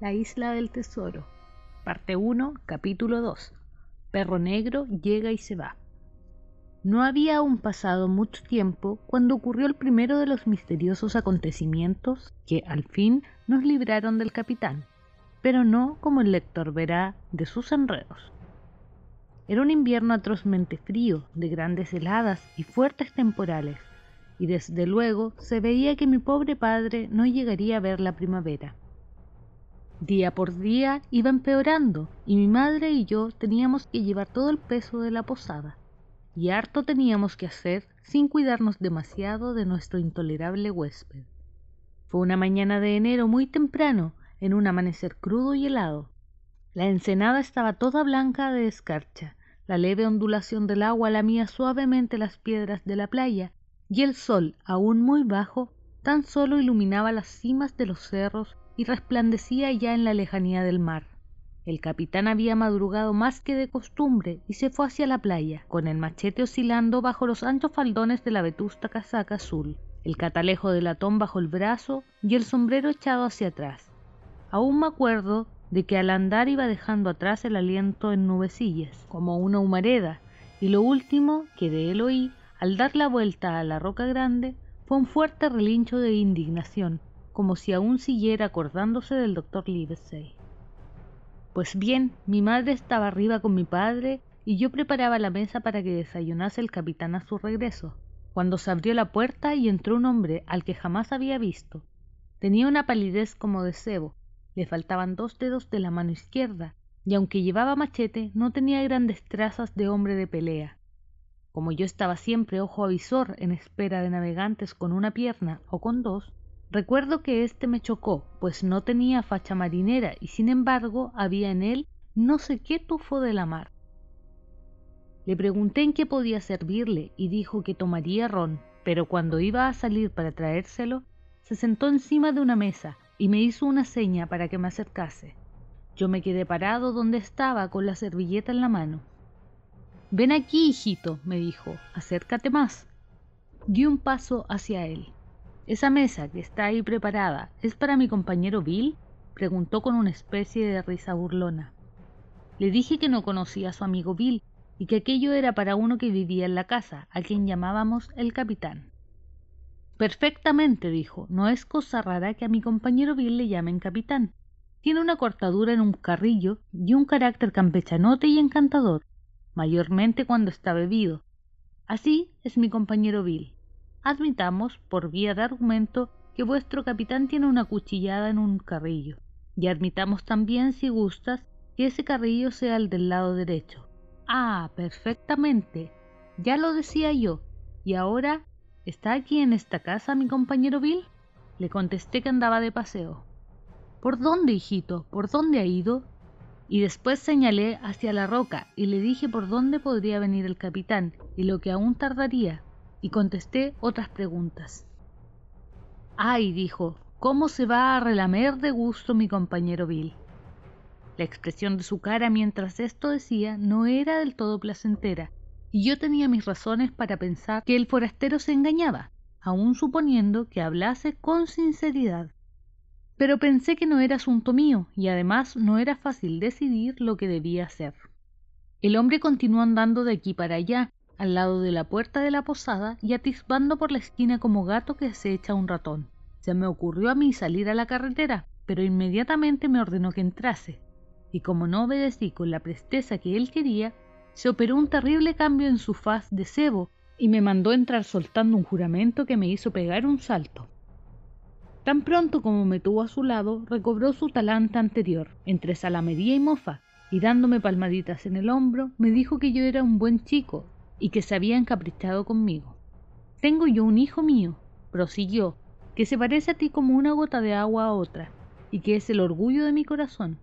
La isla del tesoro. Parte 1, capítulo 2. Perro negro llega y se va. No había aún pasado mucho tiempo cuando ocurrió el primero de los misteriosos acontecimientos que al fin nos libraron del capitán, pero no, como el lector verá, de sus enredos. Era un invierno atrozmente frío, de grandes heladas y fuertes temporales, y desde luego se veía que mi pobre padre no llegaría a ver la primavera. Día por día iba empeorando y mi madre y yo teníamos que llevar todo el peso de la posada, y harto teníamos que hacer sin cuidarnos demasiado de nuestro intolerable huésped. Fue una mañana de enero muy temprano, en un amanecer crudo y helado. La ensenada estaba toda blanca de escarcha, la leve ondulación del agua lamía suavemente las piedras de la playa, y el sol, aún muy bajo, tan solo iluminaba las cimas de los cerros y resplandecía ya en la lejanía del mar. El capitán había madrugado más que de costumbre y se fue hacia la playa, con el machete oscilando bajo los anchos faldones de la vetusta casaca azul, el catalejo de latón bajo el brazo y el sombrero echado hacia atrás. Aún me acuerdo de que al andar iba dejando atrás el aliento en nubecillas, como una humareda, y lo último que de él oí, al dar la vuelta a la roca grande, fue un fuerte relincho de indignación, como si aún siguiera acordándose del doctor Livesey. Pues bien, mi madre estaba arriba con mi padre y yo preparaba la mesa para que desayunase el capitán a su regreso, cuando se abrió la puerta y entró un hombre al que jamás había visto. Tenía una palidez como de cebo, le faltaban dos dedos de la mano izquierda, y aunque llevaba machete, no tenía grandes trazas de hombre de pelea. Como yo estaba siempre ojo avisor en espera de navegantes con una pierna o con dos, Recuerdo que éste me chocó, pues no tenía facha marinera y sin embargo había en él no sé qué tufo de la mar. Le pregunté en qué podía servirle y dijo que tomaría ron, pero cuando iba a salir para traérselo, se sentó encima de una mesa y me hizo una seña para que me acercase. Yo me quedé parado donde estaba con la servilleta en la mano. Ven aquí, hijito, me dijo, acércate más. Di un paso hacia él. ¿Esa mesa que está ahí preparada es para mi compañero Bill? preguntó con una especie de risa burlona. Le dije que no conocía a su amigo Bill y que aquello era para uno que vivía en la casa, a quien llamábamos el capitán. Perfectamente, dijo, no es cosa rara que a mi compañero Bill le llamen capitán. Tiene una cortadura en un carrillo y un carácter campechanote y encantador, mayormente cuando está bebido. Así es mi compañero Bill. Admitamos, por vía de argumento, que vuestro capitán tiene una cuchillada en un carrillo, y admitamos también, si gustas, que ese carrillo sea el del lado derecho. Ah, perfectamente. Ya lo decía yo. ¿Y ahora está aquí en esta casa mi compañero Bill? Le contesté que andaba de paseo. ¿Por dónde, hijito? ¿Por dónde ha ido? Y después señalé hacia la roca y le dije por dónde podría venir el capitán y lo que aún tardaría, y contesté otras preguntas. Ay, dijo, ¿cómo se va a relamer de gusto mi compañero Bill? La expresión de su cara mientras esto decía no era del todo placentera, y yo tenía mis razones para pensar que el forastero se engañaba, aun suponiendo que hablase con sinceridad. Pero pensé que no era asunto mío, y además no era fácil decidir lo que debía hacer. El hombre continuó andando de aquí para allá, al lado de la puerta de la posada y atisbando por la esquina como gato que se echa un ratón. Se me ocurrió a mí salir a la carretera, pero inmediatamente me ordenó que entrase, y como no obedecí con la presteza que él quería, se operó un terrible cambio en su faz de cebo y me mandó entrar soltando un juramento que me hizo pegar un salto. Tan pronto como me tuvo a su lado, recobró su talante anterior, entre salamería y mofa, y dándome palmaditas en el hombro, me dijo que yo era un buen chico y que se había encaprichado conmigo. Tengo yo un hijo mío, prosiguió, que se parece a ti como una gota de agua a otra, y que es el orgullo de mi corazón.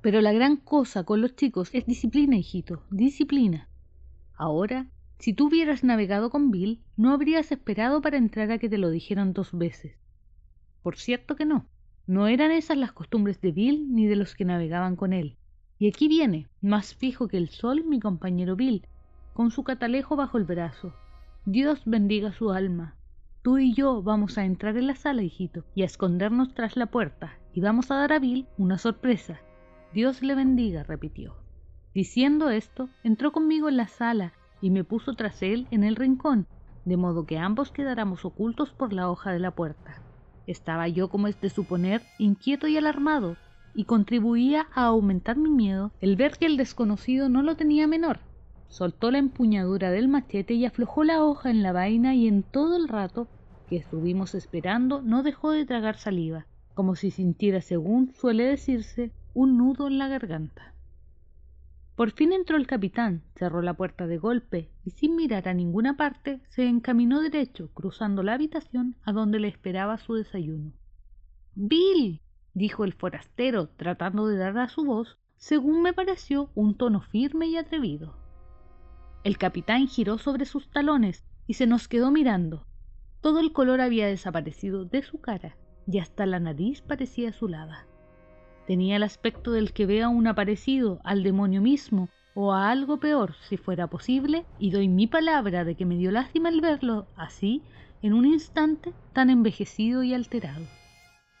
Pero la gran cosa con los chicos es disciplina, hijito, disciplina. Ahora, si tú hubieras navegado con Bill, no habrías esperado para entrar a que te lo dijeran dos veces. Por cierto que no, no eran esas las costumbres de Bill ni de los que navegaban con él. Y aquí viene, más fijo que el sol, mi compañero Bill, con su catalejo bajo el brazo. Dios bendiga su alma. Tú y yo vamos a entrar en la sala, hijito, y a escondernos tras la puerta, y vamos a dar a Bill una sorpresa. Dios le bendiga, repitió. Diciendo esto, entró conmigo en la sala y me puso tras él en el rincón, de modo que ambos quedáramos ocultos por la hoja de la puerta. Estaba yo, como es de suponer, inquieto y alarmado, y contribuía a aumentar mi miedo el ver que el desconocido no lo tenía menor. Soltó la empuñadura del machete y aflojó la hoja en la vaina y en todo el rato que estuvimos esperando no dejó de tragar saliva, como si sintiera, según suele decirse, un nudo en la garganta. Por fin entró el capitán, cerró la puerta de golpe y sin mirar a ninguna parte se encaminó derecho, cruzando la habitación a donde le esperaba su desayuno. Bill. dijo el forastero, tratando de dar a su voz, según me pareció, un tono firme y atrevido. El capitán giró sobre sus talones y se nos quedó mirando. Todo el color había desaparecido de su cara y hasta la nariz parecía azulada. Tenía el aspecto del que vea un aparecido al demonio mismo o a algo peor si fuera posible, y doy mi palabra de que me dio lástima el verlo así en un instante tan envejecido y alterado.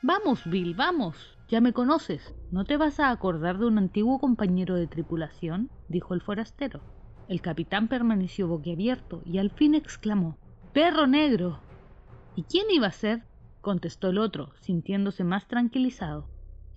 Vamos, Bill, vamos. Ya me conoces. ¿No te vas a acordar de un antiguo compañero de tripulación? dijo el forastero. El capitán permaneció boquiabierto y al fin exclamó Perro negro. ¿Y quién iba a ser? contestó el otro, sintiéndose más tranquilizado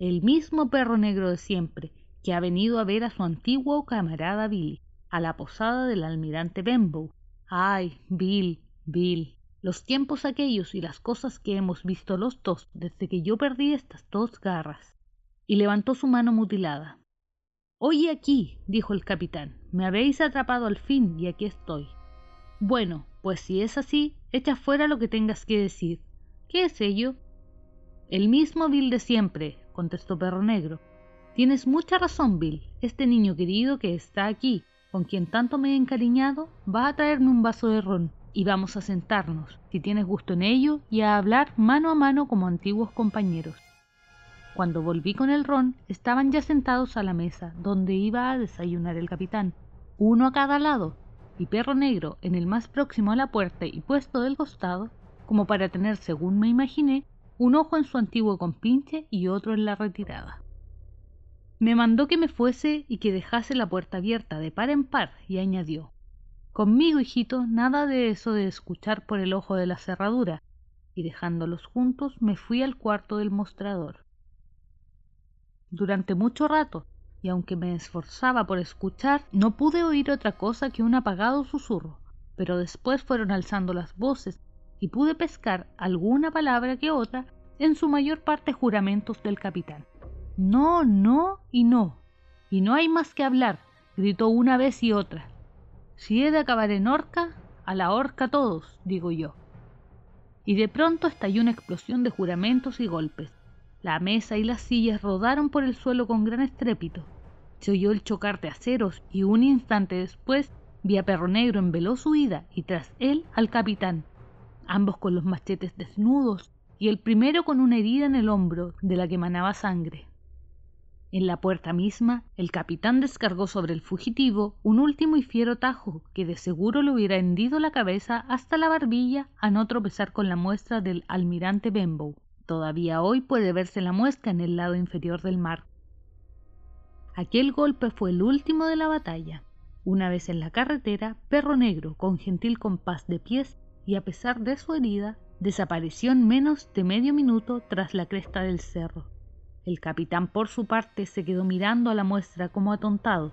el mismo perro negro de siempre, que ha venido a ver a su antiguo camarada Billy, a la posada del almirante Benbow. Ay, Bill, Bill, los tiempos aquellos y las cosas que hemos visto los dos desde que yo perdí estas dos garras. Y levantó su mano mutilada. Oye aquí, dijo el capitán, me habéis atrapado al fin y aquí estoy. Bueno, pues si es así, echa fuera lo que tengas que decir. ¿Qué es ello? El mismo Bill de siempre, contestó Perro Negro. Tienes mucha razón, Bill. Este niño querido que está aquí, con quien tanto me he encariñado, va a traerme un vaso de ron y vamos a sentarnos, si tienes gusto en ello, y a hablar mano a mano como antiguos compañeros. Cuando volví con el ron, estaban ya sentados a la mesa, donde iba a desayunar el capitán, uno a cada lado, y Perro Negro en el más próximo a la puerta y puesto del costado, como para tener, según me imaginé, un ojo en su antiguo compinche y otro en la retirada. Me mandó que me fuese y que dejase la puerta abierta de par en par y añadió Conmigo, hijito, nada de eso de escuchar por el ojo de la cerradura, y dejándolos juntos me fui al cuarto del mostrador. Durante mucho rato, y aunque me esforzaba por escuchar, no pude oír otra cosa que un apagado susurro, pero después fueron alzando las voces y pude pescar alguna palabra que otra, en su mayor parte juramentos del capitán. No, no y no. Y no hay más que hablar, gritó una vez y otra. Si he de acabar en horca, a la horca todos, digo yo. Y de pronto estalló una explosión de juramentos y golpes. La mesa y las sillas rodaron por el suelo con gran estrépito. Se oyó el chocar de aceros y un instante después vi a Perro Negro en veloz huida y tras él al capitán, ambos con los machetes desnudos y el primero con una herida en el hombro de la que manaba sangre. En la puerta misma, el capitán descargó sobre el fugitivo un último y fiero tajo que de seguro le hubiera hendido la cabeza hasta la barbilla a no tropezar con la muestra del almirante Benbow. Todavía hoy puede verse la muesca en el lado inferior del mar. Aquel golpe fue el último de la batalla. Una vez en la carretera, Perro Negro, con gentil compás de pies, y a pesar de su herida, desapareció en menos de medio minuto tras la cresta del cerro. El capitán por su parte se quedó mirando a la muestra como atontado.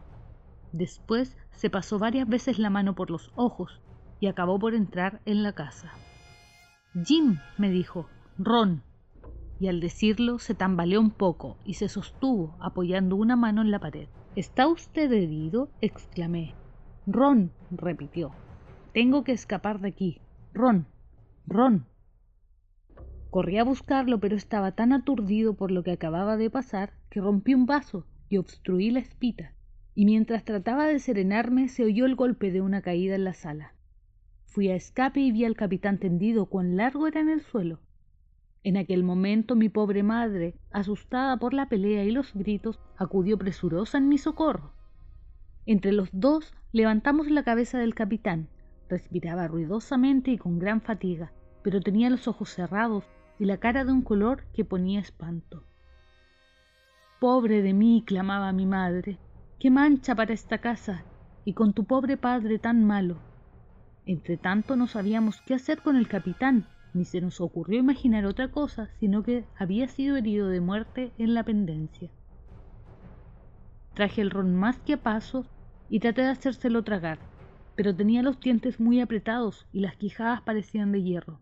Después se pasó varias veces la mano por los ojos y acabó por entrar en la casa. Jim, me dijo, Ron. Y al decirlo se tambaleó un poco y se sostuvo apoyando una mano en la pared. ¿Está usted herido? exclamé. Ron, repitió. Tengo que escapar de aquí. Ron, Ron. Corrí a buscarlo, pero estaba tan aturdido por lo que acababa de pasar que rompí un vaso y obstruí la espita, y mientras trataba de serenarme se oyó el golpe de una caída en la sala. Fui a escape y vi al capitán tendido cuán largo era en el suelo. En aquel momento mi pobre madre, asustada por la pelea y los gritos, acudió presurosa en mi socorro. Entre los dos levantamos la cabeza del capitán, Respiraba ruidosamente y con gran fatiga, pero tenía los ojos cerrados y la cara de un color que ponía espanto. Pobre de mí, clamaba mi madre, qué mancha para esta casa, y con tu pobre padre tan malo. Entre tanto no sabíamos qué hacer con el capitán, ni se nos ocurrió imaginar otra cosa, sino que había sido herido de muerte en la pendencia. Traje el ron más que a paso y traté de hacérselo tragar, pero tenía los dientes muy apretados y las quijadas parecían de hierro.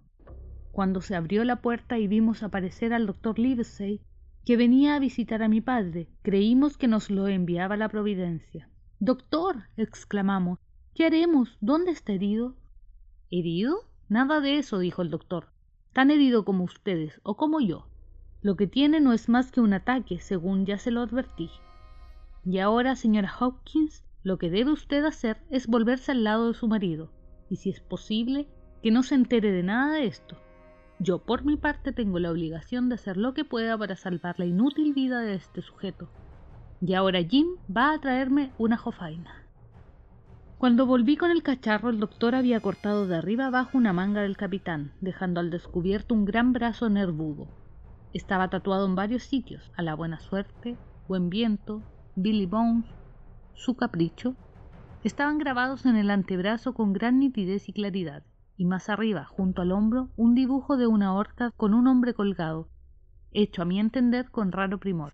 Cuando se abrió la puerta y vimos aparecer al doctor Livesey, que venía a visitar a mi padre, creímos que nos lo enviaba la providencia. Doctor, exclamamos, ¿qué haremos? ¿Dónde está herido? ¿Herido? Nada de eso, dijo el doctor. Tan herido como ustedes o como yo. Lo que tiene no es más que un ataque, según ya se lo advertí. Y ahora, señora Hopkins, lo que debe usted hacer es volverse al lado de su marido, y si es posible, que no se entere de nada de esto. Yo por mi parte tengo la obligación de hacer lo que pueda para salvar la inútil vida de este sujeto. Y ahora Jim va a traerme una jofaina. Cuando volví con el cacharro, el doctor había cortado de arriba abajo una manga del capitán, dejando al descubierto un gran brazo nervudo. Estaba tatuado en varios sitios, a la buena suerte, buen viento, Billy Bones, su capricho, estaban grabados en el antebrazo con gran nitidez y claridad, y más arriba, junto al hombro, un dibujo de una horca con un hombre colgado, hecho a mi entender con raro primor.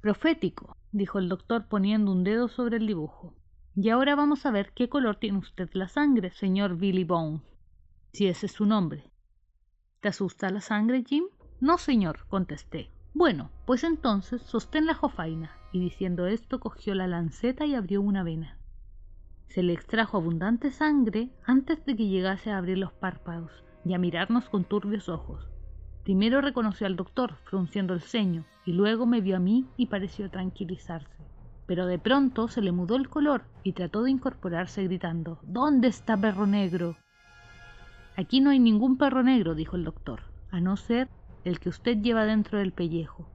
Profético, dijo el doctor poniendo un dedo sobre el dibujo. Y ahora vamos a ver qué color tiene usted la sangre, señor Billy Bones, si ese es su nombre. ¿Te asusta la sangre, Jim? No, señor, contesté. Bueno, pues entonces sostén la jofaina. Y diciendo esto cogió la lanceta y abrió una vena. Se le extrajo abundante sangre antes de que llegase a abrir los párpados y a mirarnos con turbios ojos. Primero reconoció al doctor, frunciendo el ceño, y luego me vio a mí y pareció tranquilizarse pero de pronto se le mudó el color y trató de incorporarse gritando ¿Dónde está perro negro? Aquí no hay ningún perro negro, dijo el doctor, a no ser el que usted lleva dentro del pellejo.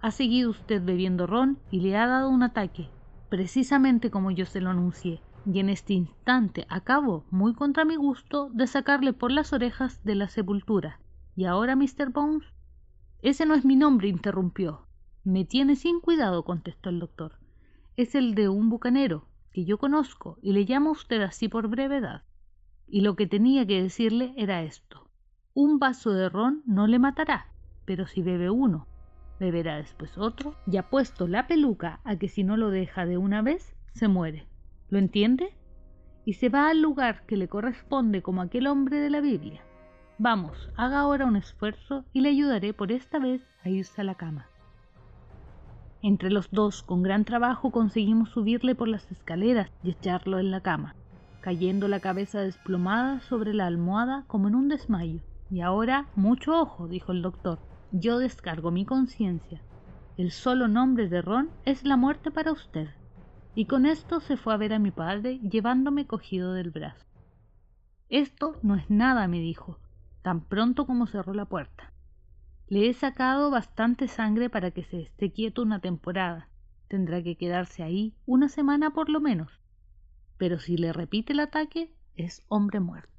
Ha seguido usted bebiendo ron y le ha dado un ataque, precisamente como yo se lo anuncié, y en este instante acabo, muy contra mi gusto, de sacarle por las orejas de la sepultura. ¿Y ahora, Mr. Bones? Ese no es mi nombre, interrumpió. Me tiene sin cuidado, contestó el doctor es el de un bucanero que yo conozco y le llamo a usted así por brevedad. Y lo que tenía que decirle era esto. Un vaso de ron no le matará, pero si bebe uno, beberá después otro, y ha puesto la peluca a que si no lo deja de una vez, se muere. ¿Lo entiende? Y se va al lugar que le corresponde como aquel hombre de la Biblia. Vamos, haga ahora un esfuerzo y le ayudaré por esta vez a irse a la cama. Entre los dos, con gran trabajo, conseguimos subirle por las escaleras y echarlo en la cama, cayendo la cabeza desplomada sobre la almohada como en un desmayo. Y ahora, mucho ojo, dijo el doctor, yo descargo mi conciencia. El solo nombre de Ron es la muerte para usted. Y con esto se fue a ver a mi padre, llevándome cogido del brazo. Esto no es nada, me dijo, tan pronto como cerró la puerta. Le he sacado bastante sangre para que se esté quieto una temporada. Tendrá que quedarse ahí una semana por lo menos. Pero si le repite el ataque, es hombre muerto.